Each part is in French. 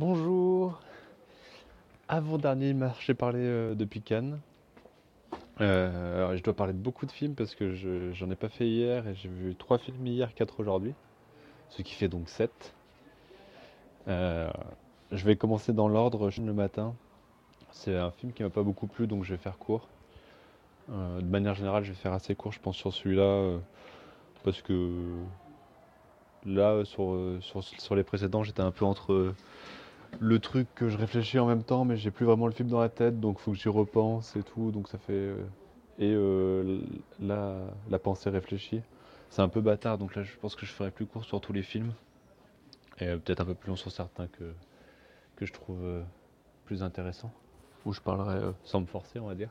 Bonjour. Avant-dernier marché parlé euh, depuis Cannes. Euh, alors, je dois parler de beaucoup de films parce que je- j'en ai pas fait hier et j'ai vu trois films hier, quatre aujourd'hui, ce qui fait donc sept. Euh, je vais commencer dans l'ordre le matin. C'est un film qui m'a pas beaucoup plu donc je vais faire court. Euh, de manière générale, je vais faire assez court, je pense, sur celui-là parce que là, sur les précédents, j'étais un peu entre le truc que je réfléchis en même temps, mais j'ai plus vraiment le film dans la tête, donc faut que j'y repense et tout, donc ça fait euh, et euh, la, la pensée réfléchie. C'est un peu bâtard, donc là je pense que je ferai plus court sur tous les films et euh, peut-être un peu plus long sur certains que que je trouve euh, plus intéressants, où je parlerai sans me forcer, on va dire.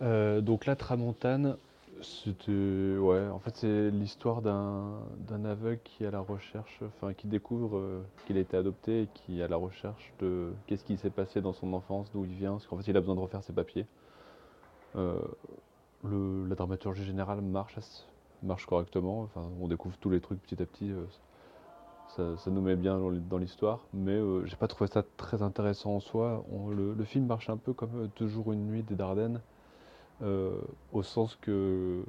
Donc là, Tramontane, c'était ouais, en fait c'est l'histoire d'un aveugle qui à la recherche, enfin qui découvre euh, qu'il a été adopté et qui est à la recherche de qu'est-ce qui s'est passé dans son enfance, d'où il vient, parce qu'en fait il a besoin de refaire ses papiers. Euh, le- la dramaturgie générale marche, marche correctement, enfin on découvre tous les trucs petit à petit, euh, ça, nous met bien dans l'histoire, mais j'ai pas trouvé ça très intéressant en soi. Le, le film marche un peu comme Toujours une nuit des Dardennes au sens que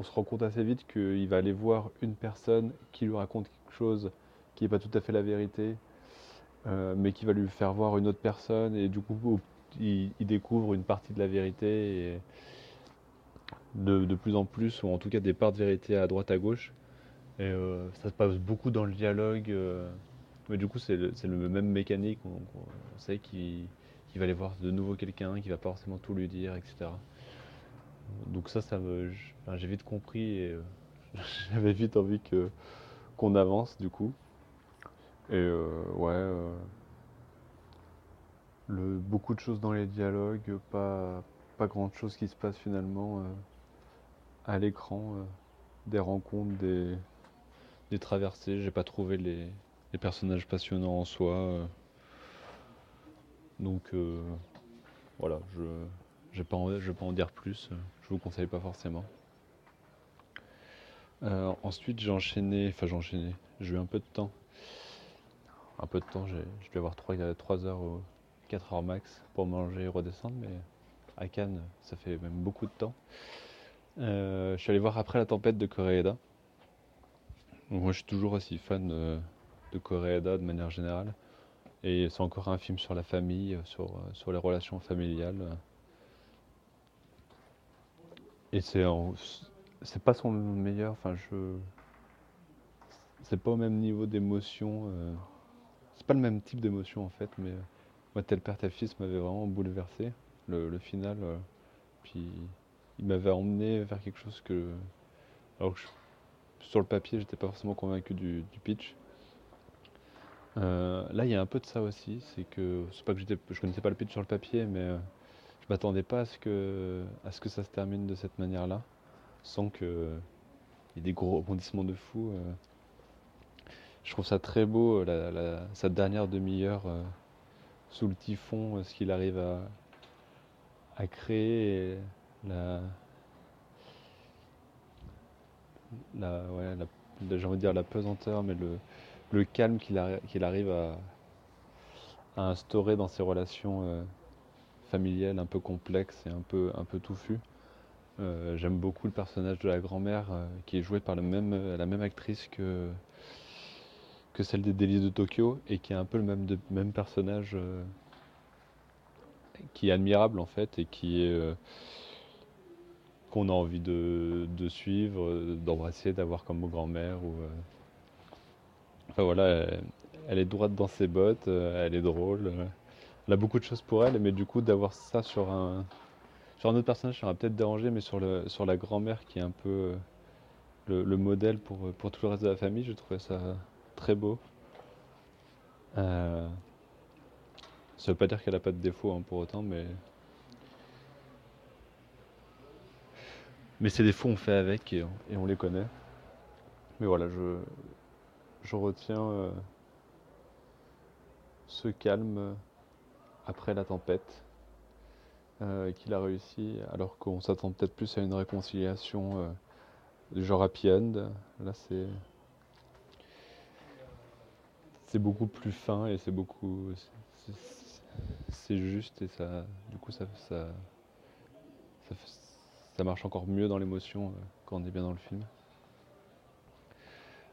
on se rend compte assez vite qu'il va aller voir une personne qui lui raconte quelque chose qui n'est pas tout à fait la vérité, euh, mais qui va lui faire voir une autre personne, et du coup, il, découvre une partie de la vérité, et de, plus en plus, ou en tout cas des parts de vérité à droite à gauche. Et euh, ça se passe beaucoup dans le dialogue, euh, mais du coup, c'est le, c'est le même mécanique. On, on sait qu'il qu'il va aller voir de nouveau quelqu'un, qui va pas forcément tout lui dire, etc. Donc ça, ça me, j'ai vite compris et euh, j'avais vite envie que qu'on avance du coup. Et euh, ouais, euh, beaucoup de choses dans les dialogues, pas pas grand chose qui se passe finalement à l'écran, des rencontres, des, des traversées. J'ai pas trouvé les, les personnages passionnants en soi. Donc euh, voilà, je je vais pas en dire plus. Je vous conseille pas forcément. Euh, ensuite, j'ai enchaîné, enfin j'ai enchaîné, j'ai eu un peu de temps. Un peu de temps, j'ai, je vais avoir 3, heures ou 4 heures max pour manger et redescendre, mais à Cannes, ça fait même beaucoup de temps. Euh, je suis allé voir Après la tempête de. Donc moi, je suis toujours aussi fan de Koreeda de manière générale. Et c'est encore un film sur la famille, euh, sur, euh, sur les relations familiales. Et c'est c'est pas son meilleur, enfin je c'est pas au même niveau d'émotion, euh, c'est pas le même type d'émotion en fait, mais moi tel père tel fils m'avait vraiment bouleversé, le, final, puis il m'avait emmené vers quelque chose que, alors que sur le papier j'étais pas forcément convaincu du pitch. Euh, là il y a un peu de ça aussi, c'est que c'est pas que je connaissais pas le pitch sur le papier, mais euh, je m'attendais pas à ce que à ce que ça se termine de cette manière-là sans que il y ait des gros rebondissements de fou. euh. Je trouve ça très beau, euh, sa dernière demi-heure sous le typhon, ce qu'il arrive à, à créer, la, ouais, la- j'ai envie de dire la pesanteur, mais le, le calme qu'il arri- qu'il arrive à, instaurer dans ses relations euh, familiales un peu complexes et un peu, un peu touffues. Euh, j'aime beaucoup le personnage de la grand-mère euh, qui est joué par même, la même actrice que, que celle des Délices de Tokyo et qui est un peu le même, même personnage qui est admirable en fait et qui est qu'on a envie de, suivre, d'embrasser, d'avoir comme grand-mère voilà, elle, est droite dans ses bottes, euh, elle est drôle, elle a beaucoup de choses pour elle, mais du coup d'avoir ça sur un sur un autre personnage, ça m'a peut-être dérangé, mais sur le sur la grand-mère qui est un peu euh, le, le modèle pour, euh, pour tout le reste de la famille, je trouvais ça très beau. Euh, ça veut pas dire qu'elle a pas de défauts hein, pour autant, mais mais ces défauts on fait avec et, et on les connaît. Mais voilà, je je retiens euh, ce calme euh, après la tempête euh, qu'il a réussi, alors qu'on s'attend peut-être plus à une réconciliation du genre happy end. Là, c'est beaucoup plus fin et c'est beaucoup. C'est juste et ça. Du coup, ça, ça, ça, marche encore mieux dans l'émotion quand on est bien dans le film.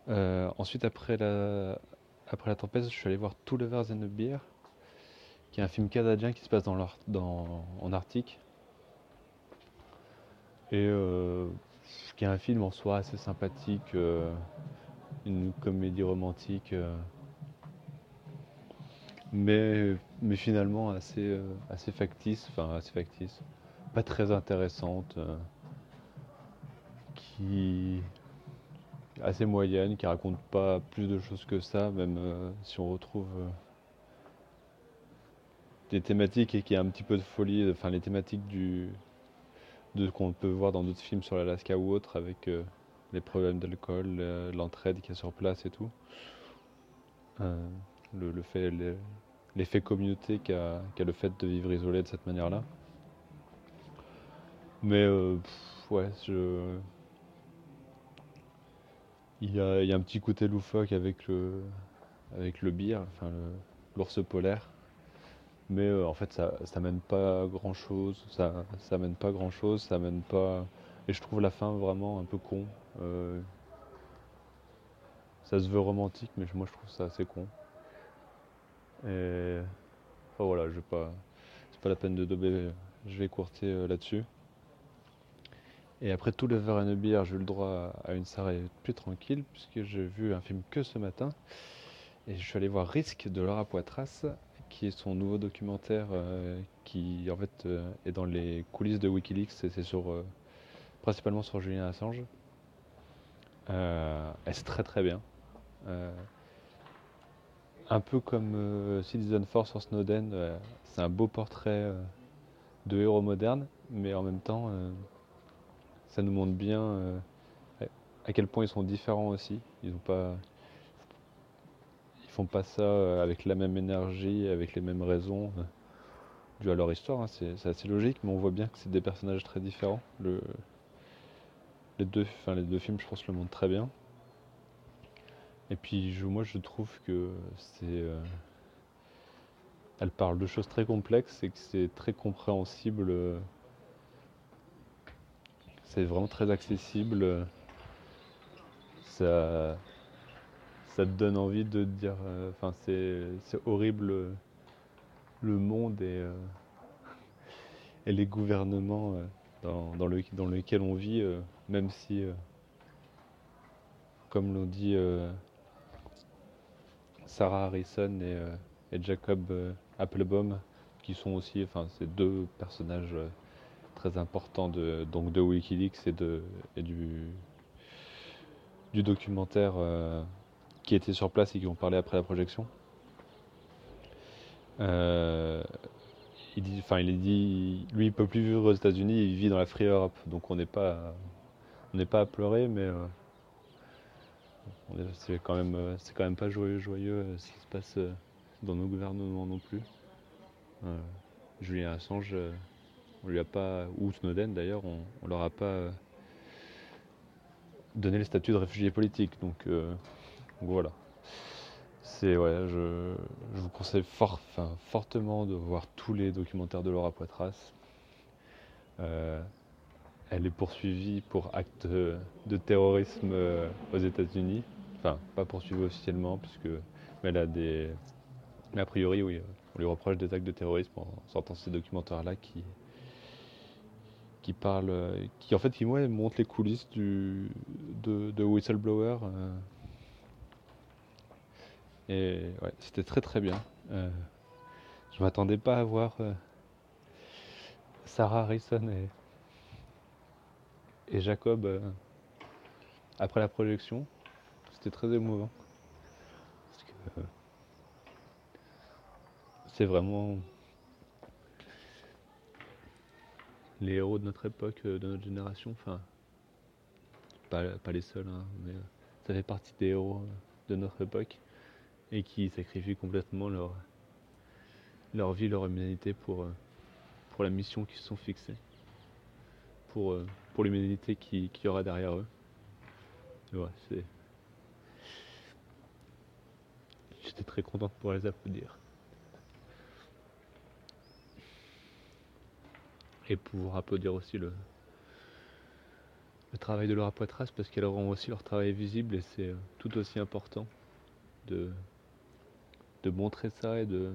Euh, ensuite, après la, après la tempête, je suis allé voir Two Lovers and a Beer, qui est un film canadien qui se passe dans, dans en Arctique. Et euh, qui est un film en soi assez sympathique, une comédie romantique mais, mais finalement assez, euh, assez factice, enfin assez factice, pas très intéressante, euh, qui assez moyenne, qui raconte pas plus de choses que ça, même euh, si on retrouve des thématiques et qui a un petit peu de folie, enfin les thématiques du de qu'on peut voir dans d'autres films sur l'Alaska ou autre avec les problèmes d'alcool, l'entraide qui est sur place et tout le, fait, l'effet communauté qu'a le fait de vivre isolé de cette manière-là. Mais euh, ouais, je... il, y a, un petit côté loufoque avec le, avec le beer, enfin l'ours polaire. Mais euh, en fait, ça, ça mène pas grand chose. Ça, ça mène pas grand chose. Ça mène pas. Et je trouve la fin vraiment un peu con. Euh, ça se veut romantique, mais moi je trouve ça assez con. Et voilà, je vais pas, c'est pas la peine de dober, je vais courter euh, là-dessus. Et après tout le verre et bière, j'ai eu le droit à une soirée plus tranquille puisque j'ai vu un film que ce matin. Et je suis allé voir Risque de Laura Poitras, qui est son nouveau documentaire euh, qui en fait euh, est dans les coulisses de Wikileaks c'est sur principalement sur Julien Assange. et c'est très très bien un peu comme euh, Citizen Force sur Snowden, euh, c'est un beau portrait euh, de héros modernes, mais en même temps, ça nous montre bien à quel point ils sont différents aussi. Ils ont pas, ils font pas ça avec la même énergie, avec les mêmes raisons, dû à leur histoire. Hein. C'est assez logique, mais on voit bien que c'est des personnages très différents. les deux, enfin les deux films, je pense, le montrent très bien. Et puis moi je trouve que c'est. Euh, elle parle de choses très complexes et que c'est très compréhensible. C'est vraiment très accessible. Ça, ça te donne envie de te dire. Euh, enfin, c'est horrible le monde et, euh, et les gouvernements dans, dans, le, dans lesquels on vit, même si, comme l'ont dit Sarah Harrison et, euh, Jacob euh, Applebaum, qui sont aussi, enfin, ces deux personnages euh, très importants de, donc de Wikileaks et, de, et du, du documentaire qui était sur place et qui ont parlé après la projection. il dit, enfin, il est dit, lui, il peut plus vivre aux États-Unis, il vit dans la Free Europe, donc on n'est pas, on n'est pas à pleurer, mais c'est quand même, euh, c'est quand même pas joyeux, joyeux euh, ce qui se passe euh, dans nos gouvernements non plus. Julien Assange, on lui a pas, ou Snowden d'ailleurs, on, on, leur a pas donné le statut de réfugié politique. Donc, voilà. C'est ouais, je, vous conseille fort, fortement de voir tous les documentaires de Laura Poitras. elle est poursuivie pour acte de terrorisme aux États-Unis. Enfin, pas poursuivie officiellement, puisque mais elle a des. Mais a priori, oui, on lui reproche des actes de terrorisme en sortant ces documentaires-là qui qui parlent, qui en fait, qui moi, montrent les coulisses du de, Whistleblower. Euh. et ouais, c'était très très bien. Euh, je m'attendais pas à voir euh, Sarah Harrison et, et Jacob après la projection. C'était très émouvant. Parce que euh, c'est vraiment les héros de notre époque, euh, de notre génération. Enfin, pas, les seuls, hein, mais euh, ça fait partie des héros de notre époque et qui sacrifient complètement leur, leur vie, leur humanité pour, pour la mission qu'ils se sont fixés, pour, pour l'humanité qui, qui y aura derrière eux. j'étais très content de pouvoir les applaudir. Et pouvoir applaudir aussi le, travail de Laura Poitras parce qu'elles rend aussi leur travail visible et c'est euh, tout aussi important de, montrer ça et de,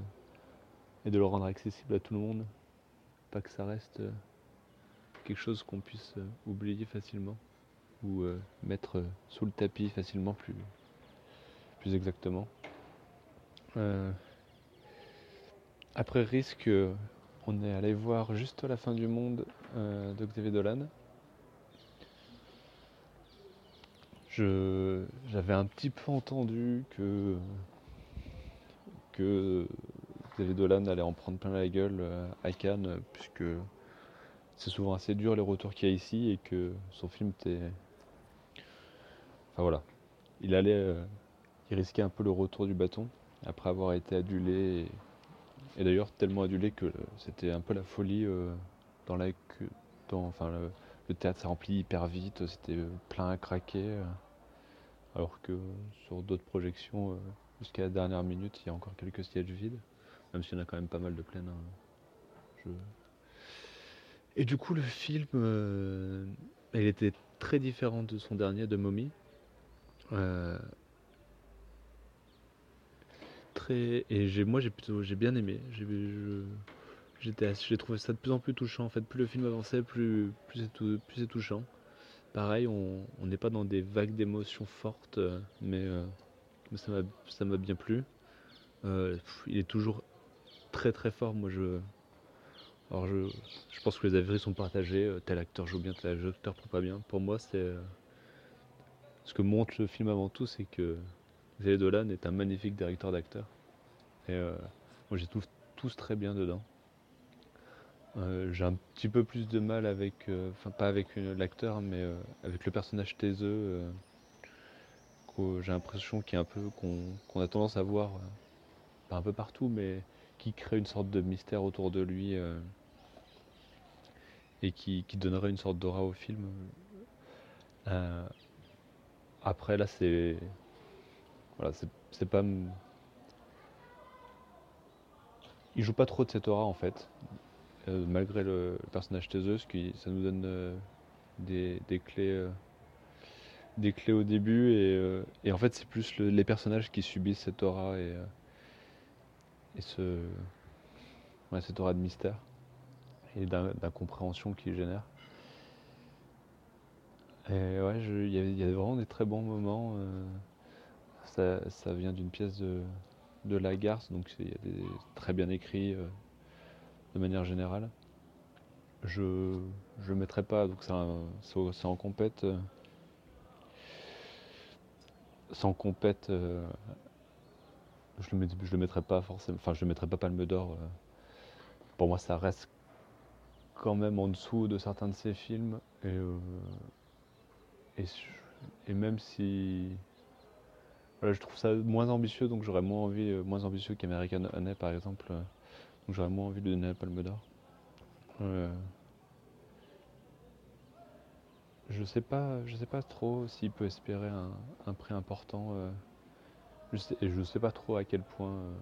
le rendre accessible à tout le monde. Pas que ça reste euh, quelque chose qu'on puisse euh, oublier facilement ou mettre sous le tapis facilement plus exactement. après risque, on est allé voir juste la fin du monde de Xavier Dolan. j'avais un petit peu entendu que, que Xavier Dolan allait en prendre plein la gueule euh, à Cannes, puisque c'est souvent assez dur les retours qu'il y a ici et que son film était. Enfin voilà. Il allait. Euh, il risquait un peu le retour du bâton après avoir été adulé. D'ailleurs tellement adulé que c'était un peu la folie euh, dans la. Dans, enfin, le théâtre s'est rempli hyper vite, c'était plein à craquer. Euh, alors que sur d'autres projections, euh, jusqu'à la dernière minute, il y a encore quelques sièges vides, même s'il y en a quand même pas mal de plein. Hein. Et du coup, le film, euh, il était très différent de son dernier, de Mommy. Et j'ai moi j'ai plutôt j'ai bien aimé j'ai j'ai trouvé ça de plus en plus touchant. En fait, plus le film avançait, plus, plus c'est touchant. Pareil, on n'est pas dans des vagues d'émotions fortes, euh, mais, euh, ça m'a bien plu. Euh, il est toujours très très fort. Moi, je, alors je, je pense que les avis sont partagés. Tel acteur joue bien, tel acteur joue pas bien. Pour moi, c'est ce que montre le film avant tout, c'est que Xavier Dolan est un magnifique directeur d'acteurs. Et moi, j'ai tous très bien dedans. Euh, j'ai un petit peu plus de mal avec, euh, enfin pas avec l'acteur, mais euh, avec le personnage taiseux. j'ai l'impression qu'il un peu qu'on a tendance à voir, pas un peu partout, mais qui crée une sorte de mystère autour de lui et qui, donnerait une sorte d'aura au film. après là c'est il joue pas trop de cette aura en fait euh, malgré le, personnage Théseus, qui ça nous donne euh, des, clés euh, des clés au début et, en fait c'est plus les personnages qui subissent cette aura et, ce cette aura de mystère et d'incompréhension qu'il génère. Et ouais, il y, a vraiment des très bons moments. Ça, vient d'une pièce de, de Lagarce, donc il y a des très bien écrits de manière générale. Je ne mettrai pas, donc c'est en compète. Euh, sans compète, euh, je le, le mettrai pas forcément, enfin je le mettrai pas Palme d'Or. Euh. pour moi, ça reste quand même en dessous de certains de ses films. Et, et, même si je trouve ça moins ambitieux, donc j'aurais moins envie, moins ambitieux qu'American Honey par exemple. Donc j'aurais moins envie de donner la palme d'or. Euh, je sais pas, je sais pas trop s'il peut espérer un, prix important. Euh, je sais, je sais pas trop à quel point euh,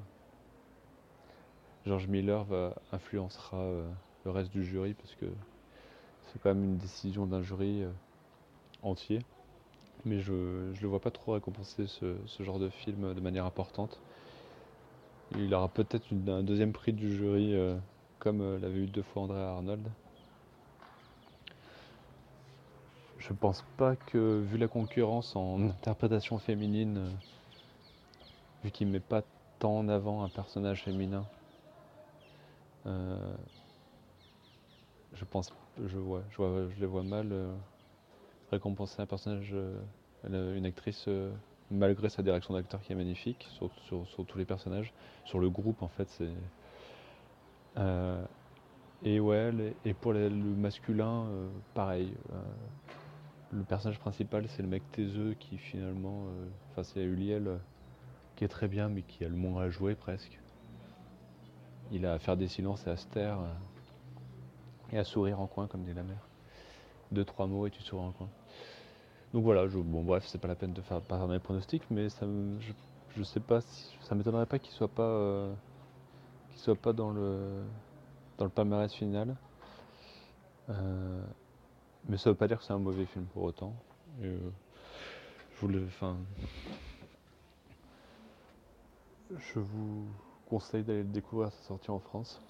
George Miller influencera le reste du jury parce que c'est quand même une décision d'un jury entier. Mais je ne le vois pas trop récompenser ce genre de film de manière importante. Il aura peut-être un deuxième prix du jury, euh, comme euh, l'avait eu deux fois André Arnold. Je pense pas que, vu la concurrence en interprétation féminine, euh, vu qu'il met pas tant en avant un personnage féminin, je pense, je vois, je, je les vois mal récompenser un personnage, une actrice malgré sa direction d'acteur qui est magnifique sur, tous les personnages, sur le groupe en fait c'est. Euh, et ouais, et pour le masculin, euh, pareil. Euh, le personnage principal c'est le mec taiseux qui finalement, enfin c'est Uliel qui est très bien mais qui a le moins à jouer presque. Il a à faire des silences et à se taire et à sourire en coin comme dit la mère. Deux trois mots et tu souris en coin. Donc voilà, bon bref, c'est pas la peine de faire parler les pronostics, mais ça je sais pas si ça m'étonnerait pas qu'il soit pas euh, qu'il soit pas dans le dans le palmarès final. Euh, mais ça veut pas dire que c'est un mauvais film pour autant. je voulais, enfin, je vous conseille d'aller le découvrir à sa sortie en France.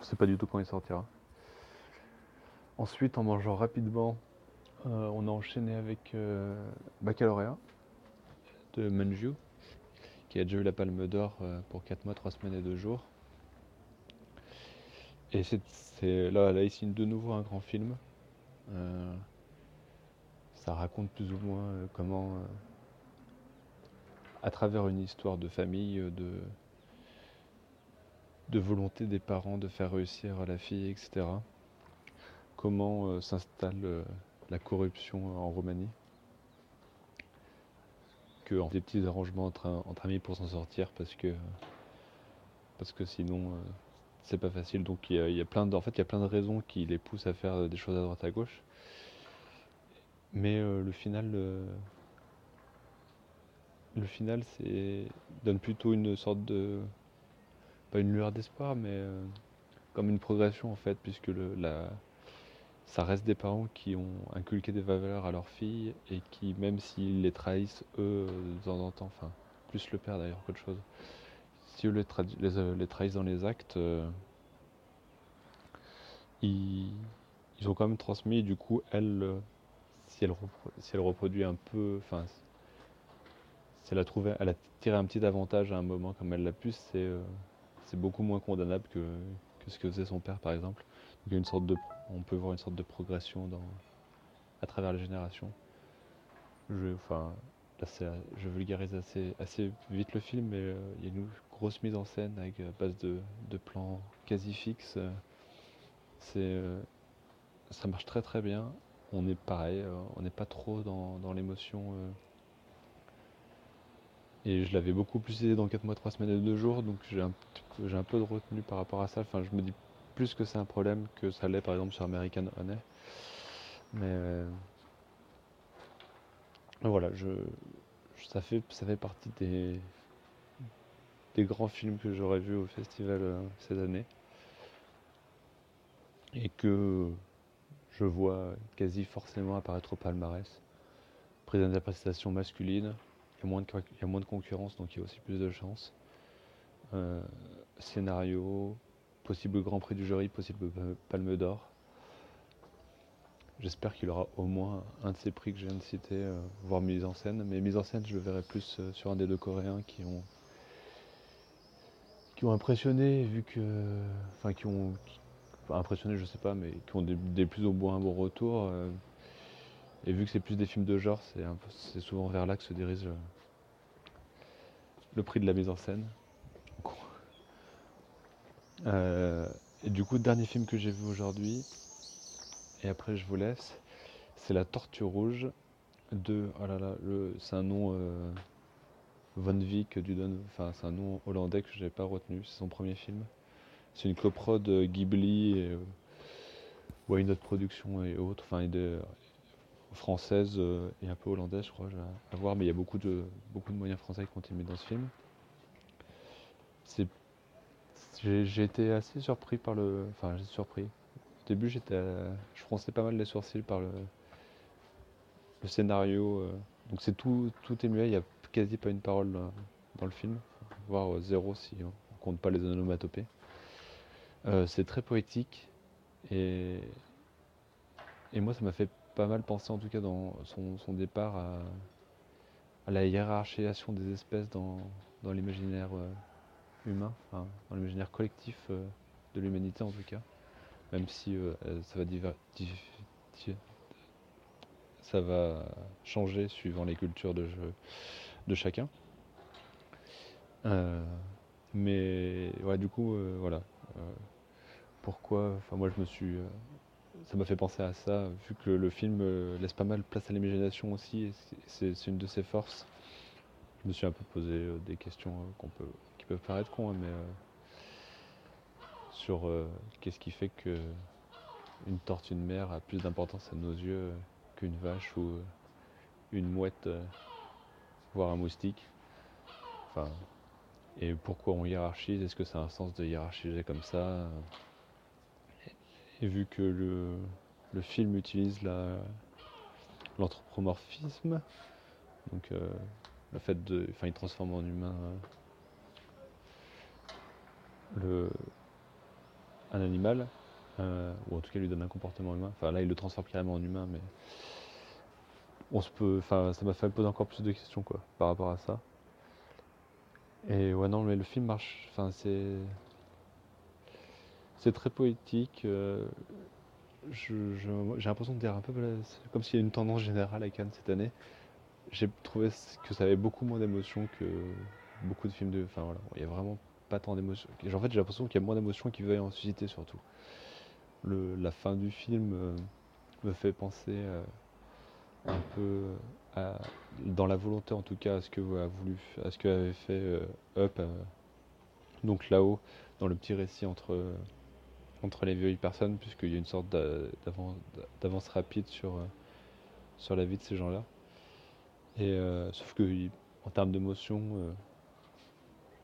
Je sais pas du tout quand il sortira. Ensuite, en mangeant rapidement, euh, on a enchaîné avec Baccalauréat de Manju, qui a déjà eu la Palme d'Or euh, pour 4 mois, 3 semaines et 2 jours. Et c'est là, là, il signe de nouveau un grand film. Euh, ça raconte plus ou moins euh, comment, à travers une histoire de famille, de, de volonté des parents de faire réussir la fille, etc., comment s'installe la corruption en Roumanie des petits arrangements entre, amis pour s'en sortir parce que parce que sinon euh, c'est pas facile. Donc il y, a, plein de, en fait il y a plein de raisons qui les poussent à faire des choses à droite à gauche. Mais euh, le final le final c'est donne plutôt une sorte de pas une lueur d'espoir mais euh, comme une progression en fait puisque le, la, ça reste des parents qui ont inculqué des valeurs à leurs filles et qui, même s'ils les trahissent eux de temps en temps, enfin, plus le père d'ailleurs qu'autre chose, si eux les, euh, trahissent dans les actes, euh, ils, ont quand même transmis, du coup, elle, euh, si elle, si elle reproduit un peu, enfin, si elle a trouvé, elle a tiré un petit avantage à un moment comme elle l'a pu, c'est beaucoup moins condamnable que, que ce que faisait son père par exemple. il y a une sorte de on peut voir une sorte de progression à travers les générations. Je, vulgarise assez, vite le film, mais euh, il y a une grosse mise en scène avec à base de, plans quasi fixes. Euh, ça marche très très bien. On est pareil, euh, on n'est pas trop dans, l'émotion. et je l'avais beaucoup plus aidé dans 4 mois, 3 semaines et 2 jours, donc j'ai un, peu de retenue par rapport à ça. Enfin, je plus que c'est un problème que ça l'est par exemple sur American Honey. Mais euh, voilà, ça, fait, ça fait partie des, des grands films que j'aurais vus au festival euh, cette année. Et que je vois quasi forcément apparaître au palmarès. Prise d'interprétation masculine, il y, a moins de, il y a moins de concurrence donc il y a aussi plus de chance. Euh, scénario, possible Grand Prix du jury, possible Palme d'Or. J'espère qu'il aura au moins un de ces prix que je viens de citer, euh, voire mise en scène. Mais mise en scène, je le verrai plus euh, sur un des deux Coréens qui ont impressionné, vu que, enfin qui ont impressionné, je sais pas, mais qui ont des, plus ou moins bons retours. Euh, et vu que c'est plus des films de genre, c'est souvent vers là que se dirige le prix de la mise en scène. Euh, du coup, dernier film que j'ai vu aujourd'hui, et après je vous laisse, c'est La Tortue Rouge de. Oh là là, c'est un nom. Euh, Von Vick, enfin, c'est un nom hollandais que je n'avais pas retenu, c'est son premier film. C'est une coprode Ghibli et. Euh, une autre production et autres, enfin, de, française et un peu hollandaise, je crois, à voir, mais il y a beaucoup de, beaucoup de moyens français qui ont été mis dans ce film. C'est j'ai été assez surpris par le. Enfin, j'ai surpris. Au début, j'étais, je fronçais pas mal les sourcils par le, scénario. Euh. Donc c'est tout, tout est muet. Il n'y a quasi pas une parole dans, le film, voire euh, zéro si on compte pas les onomatopées. Euh, c'est très poétique et, et moi, ça m'a fait pas mal penser, en tout cas, dans son, départ à, la hiérarchisation des espèces dans, dans l'imaginaire humain, dans l'imaginaire collectif euh, de l'humanité en tout cas, même si euh, ça va ça va changer suivant les cultures de, de chacun. Euh, mais ouais, du coup, voilà. pourquoi Enfin, moi, je me suis. ça m'a fait penser à ça, vu que le film laisse pas mal place à l'imagination aussi, c'est une de ses forces. Je me suis un peu posé des questions qu'on peut peuvent paraître con, hein, mais euh, sur euh, qu'est-ce qui fait que une tortue de mer a plus d'importance à nos yeux qu'une vache ou une mouette, voire un moustique? Enfin, et pourquoi on hiérarchise? Est-ce que c'est un sens de hiérarchiser comme ça? Et vu que le, le film utilise l'anthropomorphisme, donc euh, le fait de. Enfin, il transforme en humain un animal, euh, ou en tout cas lui donne un comportement humain. Enfin là il le transforme carrément en humain, mais on se peut. Enfin ça m'a fait poser encore plus de questions quoi par rapport à ça. Et ouais non mais le film marche. Enfin c'est c'est très poétique. Euh, j'ai l'impression de dire un peu comme s'il y a une tendance générale à Cannes cette année. J'ai trouvé que ça avait beaucoup moins d'émotions que beaucoup de films de. Enfin voilà, il y a vraiment pas tant d'émotions. En fait, j'ai l'impression qu'il y a moins d'émotions qui veulent en susciter surtout. La fin du film euh, me fait penser euh, un peu à, dans la volonté en tout cas à ce que a voulu, à ce que avait fait euh, Up, donc là-haut, dans le petit récit entre entre les vieilles personnes, puisqu'il y a une sorte d'avance rapide sur sur la vie de ces gens-là. Et sauf que en termes d'émotion,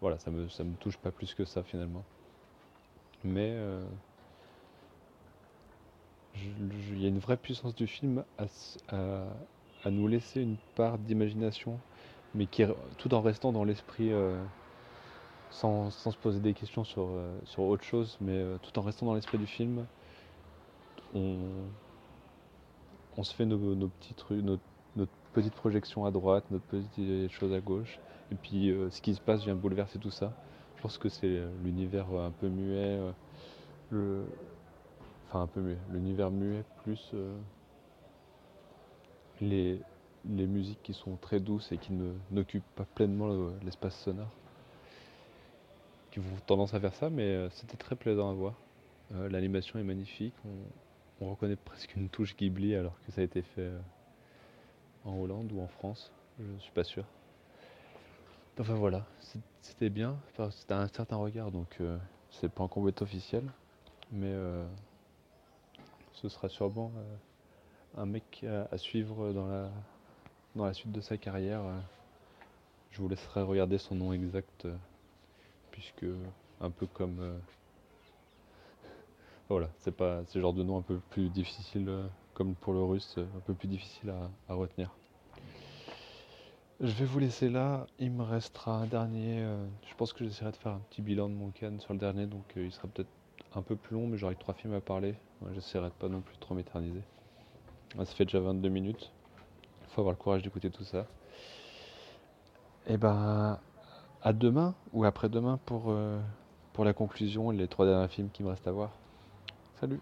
voilà, ça me, me touche pas plus que ça finalement. Mais euh, il y a une vraie puissance du film à, nous laisser une part d'imagination, mais qui, tout en restant dans l'esprit, euh, sans, se poser des questions sur, euh, autre chose, mais tout en restant dans l'esprit du film, on, se fait nos, petits trucs, petite projection à droite, notre petite chose à gauche, et puis euh, ce qui se passe vient bouleverser tout ça. Je pense que c'est euh, l'univers euh, un peu muet, le... enfin un peu muet, l'univers muet plus les, les musiques qui sont très douces et qui n'occupent pas pleinement l'espace sonore, qui ont tendance à faire ça, mais c'était très plaisant à voir. L'animation est magnifique, on, reconnaît presque une touche Ghibli alors que ça a été fait en Hollande ou en France, je ne suis pas sûr. Enfin voilà, c'était bien, c'était un certain regard, donc euh, c'est pas encore officiel, mais euh, ce sera sûrement euh, un mec à, suivre dans la, dans la suite de sa carrière. je vous laisserai regarder son nom exact, puisque un peu comme... voilà, c'est pas ce genre de nom un peu plus difficile, comme pour le russe, un peu plus difficile à retenir. Je vais vous laisser là. Il me restera un dernier. Euh, je pense que j'essaierai de faire un petit bilan de mon can sur le dernier, donc euh, il sera peut-être un peu plus long, mais j'aurai trois films à parler. j'essaierai de pas non plus trop m'éterniser. Ça fait déjà 22 minutes. Il faut avoir le courage d'écouter tout ça. Et eh ben, à demain ou après-demain pour, euh, pour la conclusion et les trois derniers films qui me restent à voir. Salut